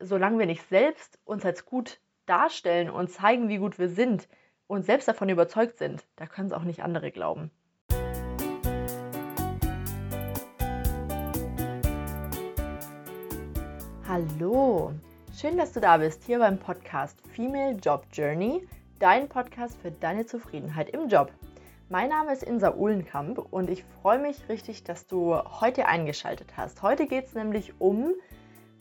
solange wir nicht selbst uns als gut darstellen und zeigen, wie gut wir sind und selbst davon überzeugt sind, da können es auch nicht andere glauben. Hallo, schön, dass du da bist hier beim Podcast Female Job Journey, dein Podcast für deine Zufriedenheit im Job. Mein Name ist Insa Uhlenkamp und ich freue mich richtig, dass du heute eingeschaltet hast. Heute geht es nämlich um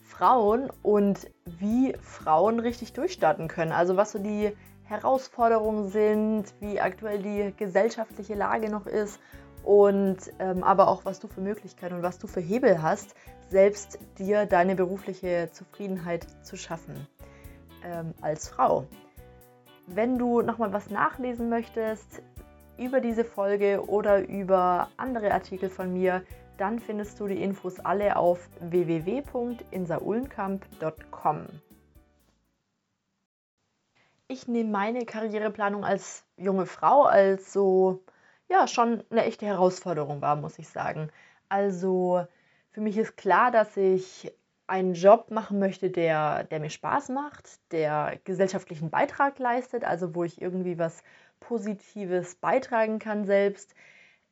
Frauen und wie Frauen richtig durchstarten können. Also was so die Herausforderungen sind, wie aktuell die gesellschaftliche Lage noch ist und ähm, aber auch was du für Möglichkeiten und was du für Hebel hast, selbst dir deine berufliche Zufriedenheit zu schaffen ähm, als Frau. Wenn du nochmal was nachlesen möchtest über diese Folge oder über andere Artikel von mir, dann findest du die Infos alle auf www.insaulenkamp.com. Ich nehme meine Karriereplanung als junge Frau als so, ja, schon eine echte Herausforderung wahr, muss ich sagen. Also für mich ist klar, dass ich einen Job machen möchte, der, der mir Spaß macht, der gesellschaftlichen Beitrag leistet, also wo ich irgendwie was Positives beitragen kann selbst,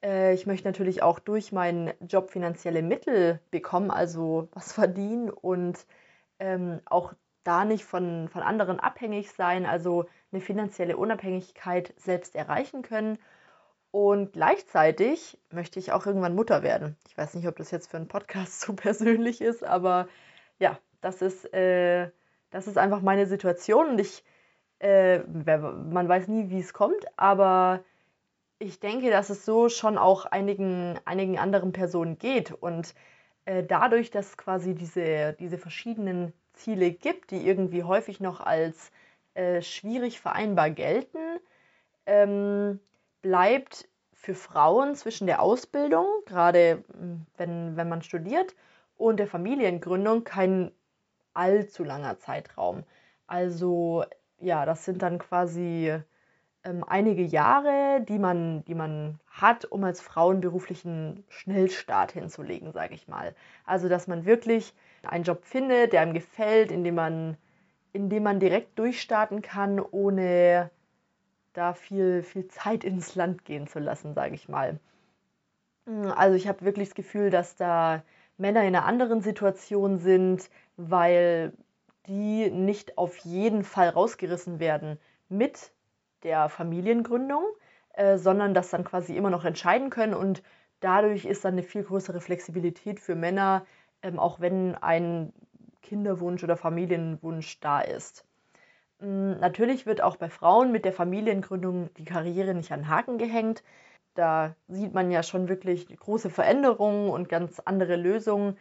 ich möchte natürlich auch durch meinen Job finanzielle Mittel bekommen, also was verdienen und ähm, auch da nicht von, von anderen abhängig sein, also eine finanzielle Unabhängigkeit selbst erreichen können. Und gleichzeitig möchte ich auch irgendwann Mutter werden. Ich weiß nicht, ob das jetzt für einen Podcast so persönlich ist, aber ja, das ist, äh, das ist einfach meine Situation und ich, äh, man weiß nie, wie es kommt, aber ich denke, dass es so schon auch einigen, einigen anderen Personen geht. Und äh, dadurch, dass quasi diese, diese verschiedenen Ziele gibt, die irgendwie häufig noch als äh, schwierig vereinbar gelten, ähm, bleibt für Frauen zwischen der Ausbildung, gerade hm, wenn, wenn man studiert, und der Familiengründung kein allzu langer Zeitraum. Also ja, das sind dann quasi ähm, einige Jahre, die man, die man hat, um als Frau einen beruflichen Schnellstart hinzulegen, sage ich mal. Also dass man wirklich einen Job findet, der einem gefällt, in dem man, in dem man direkt durchstarten kann, ohne da viel, viel Zeit ins Land gehen zu lassen, sage ich mal. Also ich habe wirklich das Gefühl, dass da Männer in einer anderen Situation sind, weil die nicht auf jeden Fall rausgerissen werden mit der Familiengründung, äh, sondern das dann quasi immer noch entscheiden können und dadurch ist dann eine viel größere Flexibilität für Männer, ähm, auch wenn ein Kinderwunsch oder Familienwunsch da ist. Ähm, natürlich wird auch bei Frauen mit der Familiengründung die Karriere nicht an Haken gehängt. Da sieht man ja schon wirklich große Veränderungen und ganz andere Lösungen,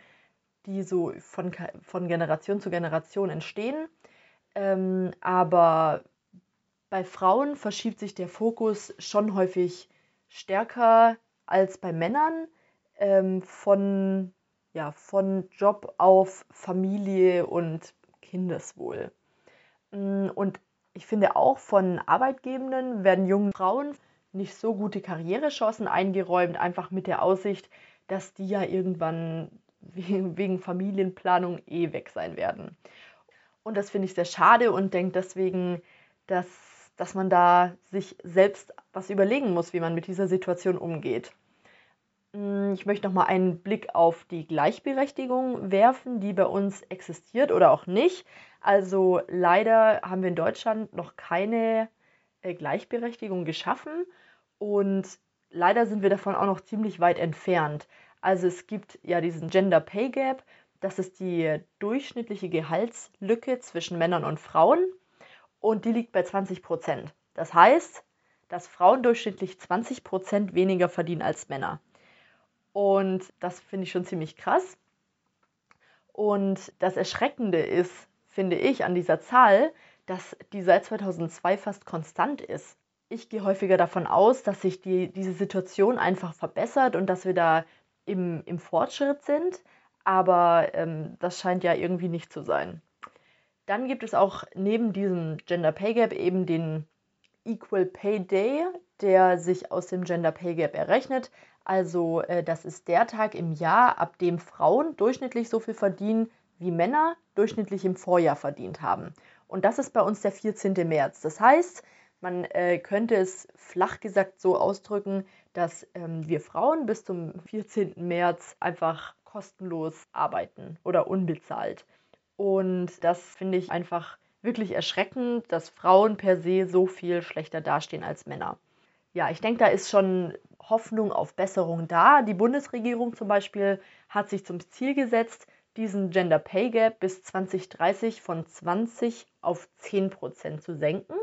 die so von, von Generation zu Generation entstehen. Ähm, aber bei Frauen verschiebt sich der Fokus schon häufig stärker als bei Männern ähm, von, ja, von Job auf Familie und Kindeswohl. Mm, und ich finde auch von Arbeitgebenden werden jungen Frauen nicht so gute Karrierechancen eingeräumt, einfach mit der Aussicht, dass die ja irgendwann wegen Familienplanung eh weg sein werden. Und das finde ich sehr schade und denke deswegen, dass dass man da sich selbst was überlegen muss, wie man mit dieser Situation umgeht. Hm, ich möchte noch mal einen Blick auf die Gleichberechtigung werfen, die bei uns existiert oder auch nicht. Also leider haben wir in Deutschland noch keine äh, Gleichberechtigung geschaffen und leider sind wir davon auch noch ziemlich weit entfernt. Also es gibt ja diesen Gender Pay Gap, das ist die durchschnittliche Gehaltslücke zwischen Männern und Frauen und die liegt bei 20 Prozent. Das heißt, dass Frauen durchschnittlich 20 Prozent weniger verdienen als Männer. Und das finde ich schon ziemlich krass. Und das Erschreckende ist, finde ich, an dieser Zahl, dass die seit 2002 fast konstant ist. Ich gehe häufiger davon aus, dass sich die, diese Situation einfach verbessert und dass wir da im, im Fortschritt sind, aber ähm, das scheint ja irgendwie nicht zu sein. Dann gibt es auch neben diesem Gender Pay Gap eben den Equal Pay Day, der sich aus dem Gender Pay Gap errechnet. Also äh, das ist der Tag im Jahr, ab dem Frauen durchschnittlich so viel verdienen wie Männer durchschnittlich im Vorjahr verdient haben. Und das ist bei uns der 14. März. Das heißt, man äh, könnte es flach gesagt so ausdrücken, dass ähm, wir Frauen bis zum 14. März einfach kostenlos arbeiten oder unbezahlt. Und das finde ich einfach wirklich erschreckend, dass Frauen per se so viel schlechter dastehen als Männer. Ja, ich denke, da ist schon Hoffnung auf Besserung da. Die Bundesregierung zum Beispiel hat sich zum Ziel gesetzt, diesen Gender Pay Gap bis 2030 von 20 auf 10 Prozent zu senken.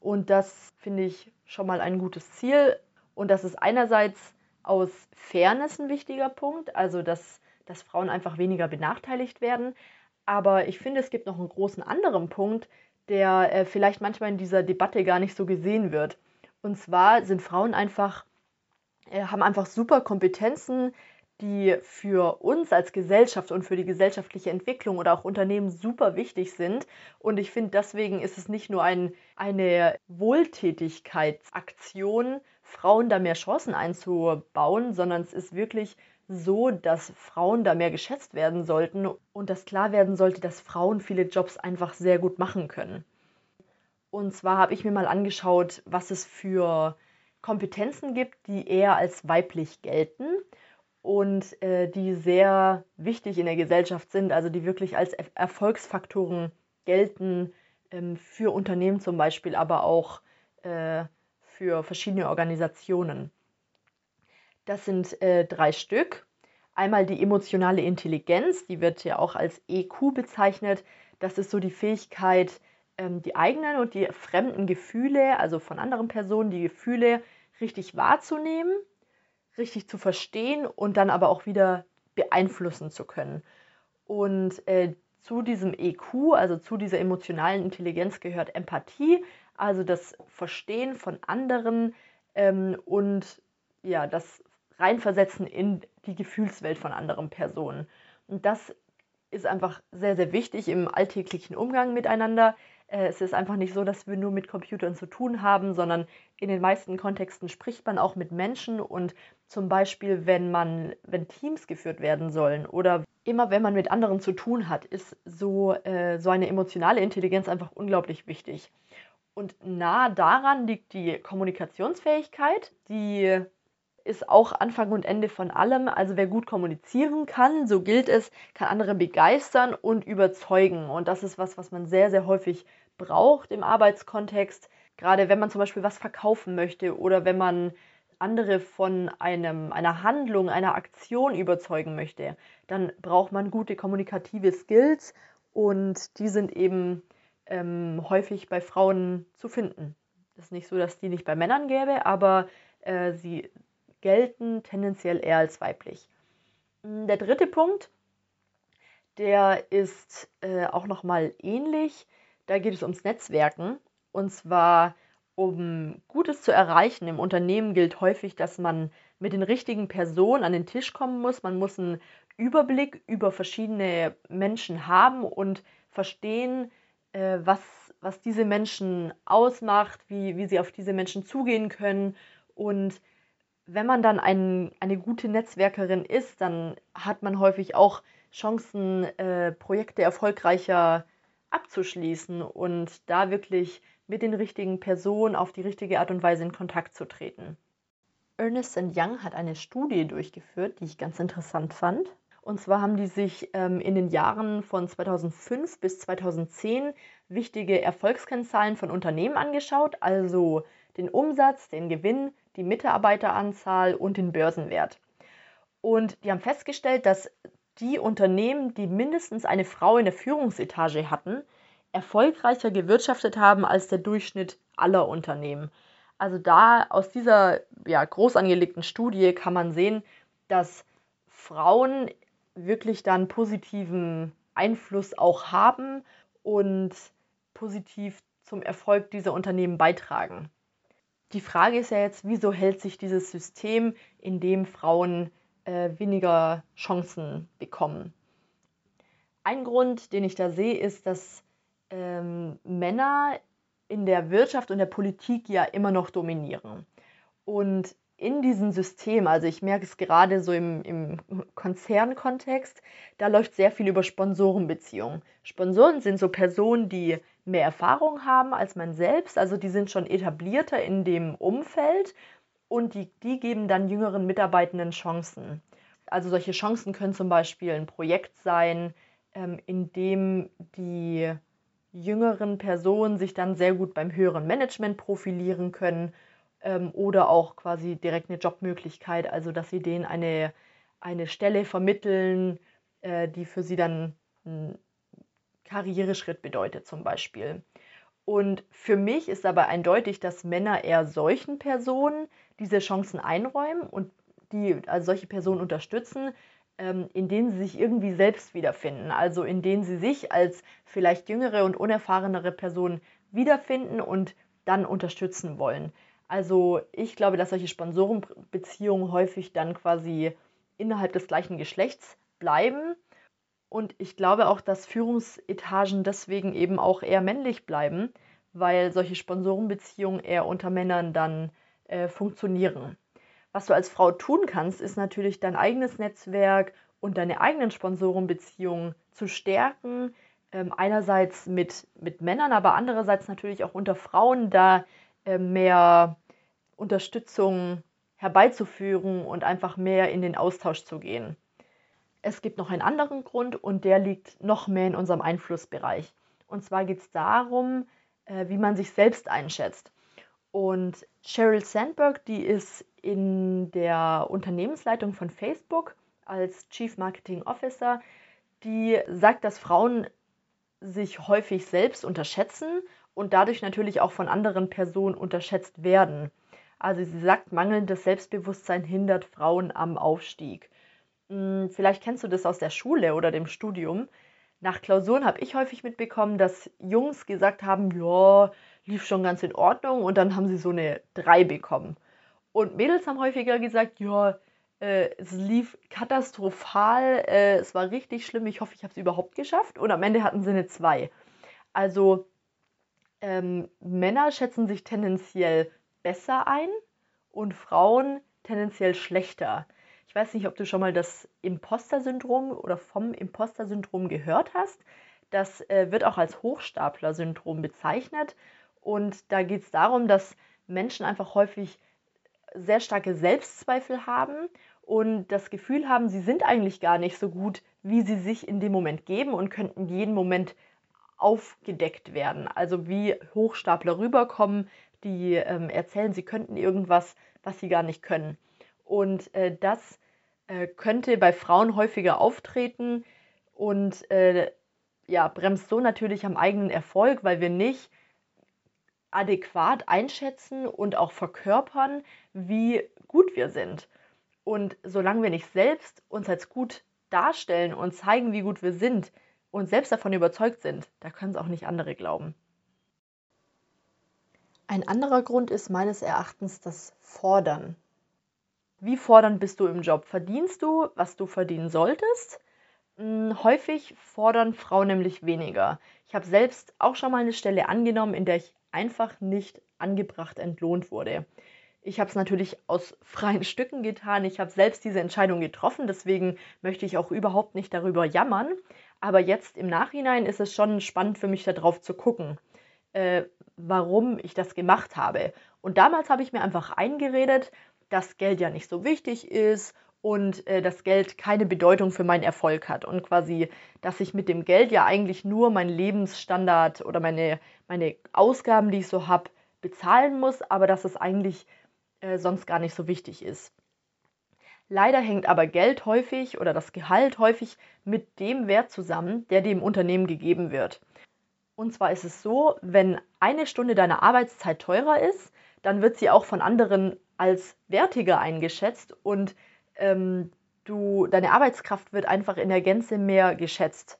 Und das finde ich schon mal ein gutes Ziel. Und das ist einerseits aus Fairness ein wichtiger Punkt, also dass, dass Frauen einfach weniger benachteiligt werden. Aber ich finde, es gibt noch einen großen anderen Punkt, der äh, vielleicht manchmal in dieser Debatte gar nicht so gesehen wird. Und zwar sind Frauen einfach, äh, haben einfach super Kompetenzen, die für uns als Gesellschaft und für die gesellschaftliche Entwicklung oder auch Unternehmen super wichtig sind. Und ich finde, deswegen ist es nicht nur ein, eine Wohltätigkeitsaktion, Frauen da mehr Chancen einzubauen, sondern es ist wirklich so, dass Frauen da mehr geschätzt werden sollten und dass klar werden sollte, dass Frauen viele Jobs einfach sehr gut machen können. Und zwar habe ich mir mal angeschaut, was es für Kompetenzen gibt, die eher als weiblich gelten und äh, die sehr wichtig in der Gesellschaft sind, also die wirklich als Erfolgsfaktoren gelten ähm, für Unternehmen zum Beispiel, aber auch äh, für verschiedene Organisationen. Das sind äh, drei Stück. Einmal die emotionale Intelligenz, die wird ja auch als EQ bezeichnet. Das ist so die Fähigkeit, ähm, die eigenen und die fremden Gefühle, also von anderen Personen, die Gefühle richtig wahrzunehmen, richtig zu verstehen und dann aber auch wieder beeinflussen zu können. Und äh, zu diesem EQ, also zu dieser emotionalen Intelligenz gehört Empathie, also das Verstehen von anderen ähm, und ja, das reinversetzen in die Gefühlswelt von anderen Personen. Und das ist einfach sehr, sehr wichtig im alltäglichen Umgang miteinander. Äh, es ist einfach nicht so, dass wir nur mit Computern zu tun haben, sondern in den meisten Kontexten spricht man auch mit Menschen und zum Beispiel, wenn man, wenn Teams geführt werden sollen oder immer wenn man mit anderen zu tun hat, ist so, äh, so eine emotionale Intelligenz einfach unglaublich wichtig. Und nah daran liegt die Kommunikationsfähigkeit, die ist auch Anfang und Ende von allem. Also wer gut kommunizieren kann, so gilt es, kann andere begeistern und überzeugen. Und das ist was, was man sehr, sehr häufig braucht im Arbeitskontext. Gerade wenn man zum Beispiel was verkaufen möchte oder wenn man andere von einem, einer Handlung, einer Aktion überzeugen möchte, dann braucht man gute kommunikative Skills und die sind eben ähm, häufig bei Frauen zu finden. Es ist nicht so, dass die nicht bei Männern gäbe, aber äh, sie gelten tendenziell eher als weiblich. Hm, der dritte Punkt, der ist äh, auch nochmal ähnlich. Da geht es ums Netzwerken. Und zwar, um Gutes zu erreichen im Unternehmen gilt häufig, dass man mit den richtigen Personen an den Tisch kommen muss. Man muss einen Überblick über verschiedene Menschen haben und verstehen, äh, was, was diese Menschen ausmacht, wie, wie sie auf diese Menschen zugehen können und wenn man dann ein, eine gute Netzwerkerin ist, dann hat man häufig auch Chancen, äh, Projekte erfolgreicher abzuschließen und da wirklich mit den richtigen Personen auf die richtige Art und Weise in Kontakt zu treten. Ernest Young hat eine Studie durchgeführt, die ich ganz interessant fand. Und zwar haben die sich ähm, in den Jahren von 2005 bis 2010 wichtige Erfolgskennzahlen von Unternehmen angeschaut, also den Umsatz, den Gewinn, die Mitarbeiteranzahl und den Börsenwert. Und die haben festgestellt, dass die Unternehmen, die mindestens eine Frau in der Führungsetage hatten, erfolgreicher gewirtschaftet haben als der Durchschnitt aller Unternehmen. Also da aus dieser ja, groß angelegten Studie kann man sehen, dass Frauen wirklich dann positiven Einfluss auch haben und positiv zum Erfolg dieser Unternehmen beitragen. Die Frage ist ja jetzt, wieso hält sich dieses System, in dem Frauen äh, weniger Chancen bekommen? Ein Grund, den ich da sehe, ist, dass ähm, Männer in der Wirtschaft und der Politik ja immer noch dominieren. Und in diesem System, also ich merke es gerade so im, im Konzernkontext, da läuft sehr viel über Sponsorenbeziehungen. Sponsoren sind so Personen, die mehr Erfahrung haben als man selbst, also die sind schon etablierter in dem Umfeld und die, die geben dann jüngeren Mitarbeitenden Chancen. Also solche Chancen können zum Beispiel ein Projekt sein, ähm, in dem die jüngeren Personen sich dann sehr gut beim höheren Management profilieren können ähm, oder auch quasi direkt eine Jobmöglichkeit, also dass sie denen eine, eine Stelle vermitteln, äh, die für sie dann einen Karriereschritt bedeutet zum Beispiel. Und für mich ist aber eindeutig, dass Männer eher solchen Personen diese Chancen einräumen und die also solche Personen unterstützen, ähm, in denen sie sich irgendwie selbst wiederfinden. Also in denen sie sich als vielleicht jüngere und unerfahrenere Person wiederfinden und dann unterstützen wollen. Also ich glaube, dass solche Sponsorenbeziehungen häufig dann quasi innerhalb des gleichen Geschlechts bleiben. Und ich glaube auch, dass Führungsetagen deswegen eben auch eher männlich bleiben, weil solche Sponsorenbeziehungen eher unter Männern dann äh, funktionieren. Was du als Frau tun kannst, ist natürlich dein eigenes Netzwerk und deine eigenen Sponsorenbeziehungen zu stärken. Ähm, einerseits mit, mit Männern, aber andererseits natürlich auch unter Frauen da äh, mehr Unterstützung herbeizuführen und einfach mehr in den Austausch zu gehen. Es gibt noch einen anderen Grund und der liegt noch mehr in unserem Einflussbereich. Und zwar geht es darum, äh, wie man sich selbst einschätzt. Und Sheryl Sandberg, die ist in der Unternehmensleitung von Facebook als Chief Marketing Officer, die sagt, dass Frauen sich häufig selbst unterschätzen und dadurch natürlich auch von anderen Personen unterschätzt werden. Also sie sagt, mangelndes Selbstbewusstsein hindert Frauen am Aufstieg. Hm, vielleicht kennst du das aus der Schule oder dem Studium. Nach Klausuren habe ich häufig mitbekommen, dass Jungs gesagt haben, ja, lief schon ganz in Ordnung und dann haben sie so eine 3 bekommen. Und Mädels haben häufiger gesagt, ja, äh, es lief katastrophal, äh, es war richtig schlimm, ich hoffe, ich habe es überhaupt geschafft. Und am Ende hatten sie eine 2. Also ähm, Männer schätzen sich tendenziell besser ein und Frauen tendenziell schlechter. Ich weiß nicht, ob du schon mal das Imposter-Syndrom oder vom Imposter-Syndrom gehört hast. Das äh, wird auch als Hochstapler-Syndrom bezeichnet. Und da geht es darum, dass Menschen einfach häufig sehr starke Selbstzweifel haben und das Gefühl haben, sie sind eigentlich gar nicht so gut, wie sie sich in dem Moment geben und könnten jeden Moment aufgedeckt werden. Also wie Hochstapler rüberkommen, die ähm, erzählen, sie könnten irgendwas, was sie gar nicht können. Und äh, das äh, könnte bei Frauen häufiger auftreten und äh, ja, bremst so natürlich am eigenen Erfolg, weil wir nicht adäquat einschätzen und auch verkörpern, wie gut wir sind. Und solange wir nicht selbst uns als gut darstellen und zeigen, wie gut wir sind und selbst davon überzeugt sind, da können es auch nicht andere glauben. Ein anderer Grund ist meines Erachtens das Fordern. Wie fordernd bist du im Job? Verdienst du, was du verdienen solltest? Hm, häufig fordern Frauen nämlich weniger. Ich habe selbst auch schon mal eine Stelle angenommen, in der ich einfach nicht angebracht entlohnt wurde. Ich habe es natürlich aus freien Stücken getan. Ich habe selbst diese Entscheidung getroffen. Deswegen möchte ich auch überhaupt nicht darüber jammern. Aber jetzt im Nachhinein ist es schon spannend für mich darauf zu gucken äh, warum ich das gemacht habe. Und damals habe ich mir einfach eingeredet, dass Geld ja nicht so wichtig ist und äh, das Geld keine Bedeutung für meinen Erfolg hat und quasi, dass ich mit dem Geld ja eigentlich nur meinen Lebensstandard oder meine, meine Ausgaben, die ich so habe, bezahlen muss, aber dass es eigentlich äh, sonst gar nicht so wichtig ist. Leider hängt aber Geld häufig oder das Gehalt häufig mit dem Wert zusammen, der dem Unternehmen gegeben wird. Und zwar ist es so, wenn eine Stunde deiner Arbeitszeit teurer ist, dann wird sie auch von anderen als wertiger eingeschätzt und ähm, du, deine Arbeitskraft wird einfach in der Gänze mehr geschätzt.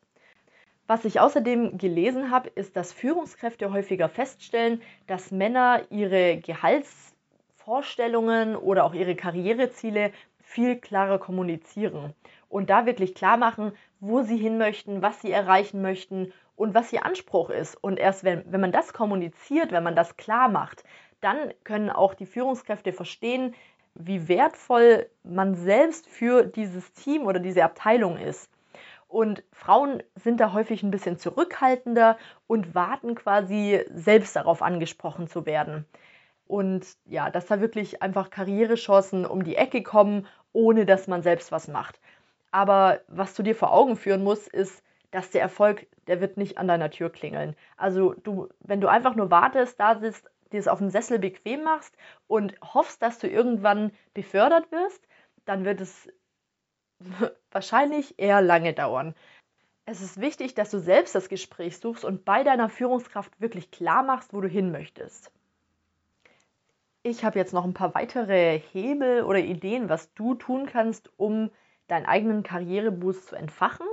Was ich außerdem gelesen habe, ist, dass Führungskräfte häufiger feststellen, dass Männer ihre Gehaltsvorstellungen oder auch ihre Karriereziele viel klarer kommunizieren und da wirklich klar machen, wo sie hin möchten, was sie erreichen möchten und was ihr Anspruch ist. Und erst wenn, wenn man das kommuniziert, wenn man das klar macht, dann können auch die Führungskräfte verstehen, wie wertvoll man selbst für dieses Team oder diese Abteilung ist. Und Frauen sind da häufig ein bisschen zurückhaltender und warten quasi selbst darauf angesprochen zu werden. Und ja, dass da wirklich einfach Karrierechancen um die Ecke kommen, ohne dass man selbst was macht. Aber was du dir vor Augen führen musst, ist, dass der Erfolg, der wird nicht an deiner Tür klingeln. Also du, wenn du einfach nur wartest, da sitzt, dir es auf dem Sessel bequem machst und hoffst, dass du irgendwann befördert wirst, dann wird es wahrscheinlich eher lange dauern. Es ist wichtig, dass du selbst das Gespräch suchst und bei deiner Führungskraft wirklich klar machst, wo du hin möchtest. Ich habe jetzt noch ein paar weitere Hebel oder Ideen, was du tun kannst, um deinen eigenen Karriereboost zu entfachen.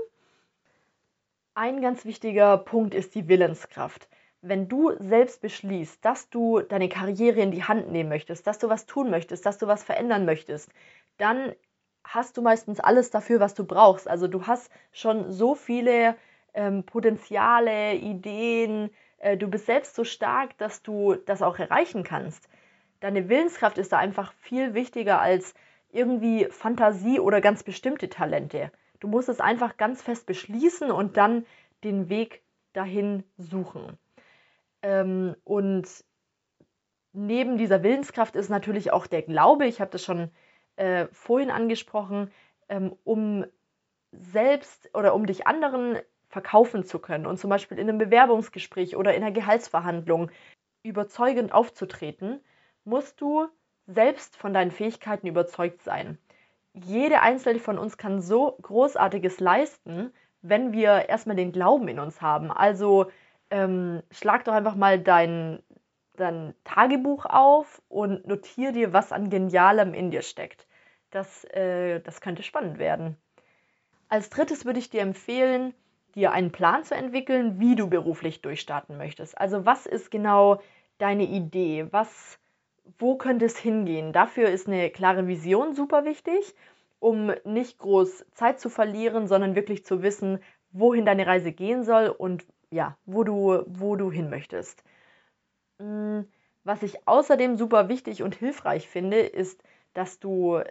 Ein ganz wichtiger Punkt ist die Willenskraft. Wenn du selbst beschließt, dass du deine Karriere in die Hand nehmen möchtest, dass du was tun möchtest, dass du was verändern möchtest, dann hast du meistens alles dafür, was du brauchst. Also du hast schon so viele ähm, Potenziale, Ideen, äh, du bist selbst so stark, dass du das auch erreichen kannst. Deine Willenskraft ist da einfach viel wichtiger als irgendwie Fantasie oder ganz bestimmte Talente. Du musst es einfach ganz fest beschließen und dann den Weg dahin suchen. Ähm, und neben dieser Willenskraft ist natürlich auch der Glaube. Ich habe das schon äh, vorhin angesprochen, ähm, um selbst oder um dich anderen verkaufen zu können und zum Beispiel in einem Bewerbungsgespräch oder in einer Gehaltsverhandlung überzeugend aufzutreten, musst du selbst von deinen Fähigkeiten überzeugt sein. Jede einzelne von uns kann so Großartiges leisten, wenn wir erstmal den Glauben in uns haben. Also ähm, schlag doch einfach mal dein, dein Tagebuch auf und notiere dir, was an Genialem in dir steckt. Das, äh, das könnte spannend werden. Als drittes würde ich dir empfehlen, dir einen Plan zu entwickeln, wie du beruflich durchstarten möchtest. Also was ist genau deine Idee? Was, wo könnte es hingehen? Dafür ist eine klare Vision super wichtig, um nicht groß Zeit zu verlieren, sondern wirklich zu wissen, wohin deine Reise gehen soll und ja, wo du, wo du hin möchtest. Mm, was ich außerdem super wichtig und hilfreich finde, ist, dass du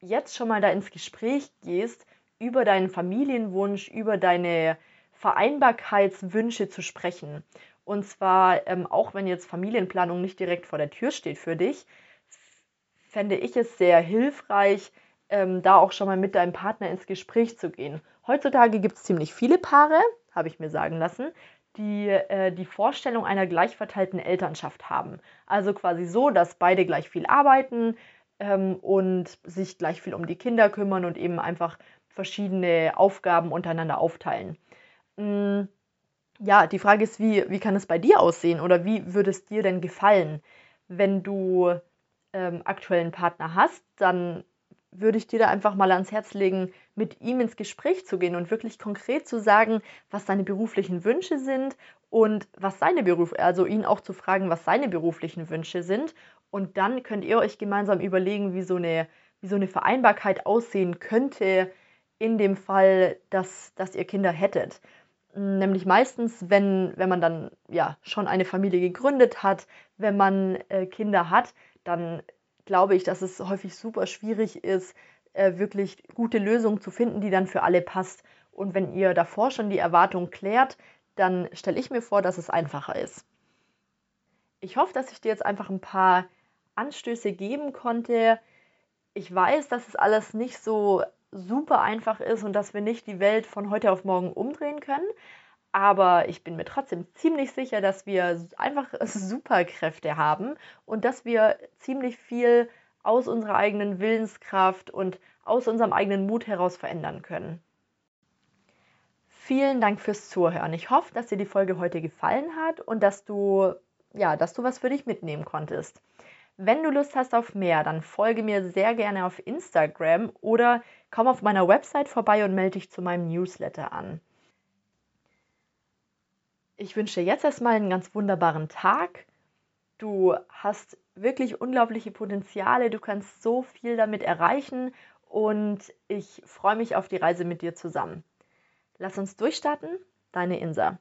jetzt schon mal da ins Gespräch gehst, über deinen Familienwunsch, über deine Vereinbarkeitswünsche zu sprechen. Und zwar, ähm, auch wenn jetzt Familienplanung nicht direkt vor der Tür steht für dich, fände ich es sehr hilfreich, ähm, da auch schon mal mit deinem Partner ins Gespräch zu gehen. Heutzutage gibt es ziemlich viele Paare, habe ich mir sagen lassen, die äh, die Vorstellung einer gleichverteilten Elternschaft haben. Also quasi so, dass beide gleich viel arbeiten ähm, und sich gleich viel um die Kinder kümmern und eben einfach verschiedene Aufgaben untereinander aufteilen. Mhm. Ja, die Frage ist, wie, wie kann es bei dir aussehen oder wie würde es dir denn gefallen, wenn du ähm, aktuellen Partner hast, dann würde ich dir da einfach mal ans Herz legen, mit ihm ins Gespräch zu gehen und wirklich konkret zu sagen, was seine beruflichen Wünsche sind und was seine Beruf, also ihn auch zu fragen, was seine beruflichen Wünsche sind. Und dann könnt ihr euch gemeinsam überlegen, wie so eine, wie so eine Vereinbarkeit aussehen könnte in dem Fall, dass, dass ihr Kinder hättet. Nämlich meistens, wenn, wenn man dann ja schon eine Familie gegründet hat, wenn man äh, Kinder hat, dann glaube ich, dass es häufig super schwierig ist, äh, wirklich gute Lösungen zu finden, die dann für alle passt. Und wenn ihr davor schon die Erwartung klärt, dann stelle ich mir vor, dass es einfacher ist. Ich hoffe, dass ich dir jetzt einfach ein paar Anstöße geben konnte. Ich weiß, dass es alles nicht so super einfach ist und dass wir nicht die Welt von heute auf morgen umdrehen können. Aber ich bin mir trotzdem ziemlich sicher, dass wir einfach Superkräfte haben und dass wir ziemlich viel aus unserer eigenen Willenskraft und aus unserem eigenen Mut heraus verändern können. Vielen Dank fürs Zuhören. Ich hoffe, dass dir die Folge heute gefallen hat und dass du ja, dass du was für dich mitnehmen konntest. Wenn du Lust hast auf mehr, dann folge mir sehr gerne auf Instagram oder komm auf meiner Website vorbei und melde dich zu meinem Newsletter an. Ich wünsche dir jetzt erstmal einen ganz wunderbaren Tag. Du hast wirklich unglaubliche Potenziale, du kannst so viel damit erreichen und ich freue mich auf die Reise mit dir zusammen. Lass uns durchstarten, deine Insa.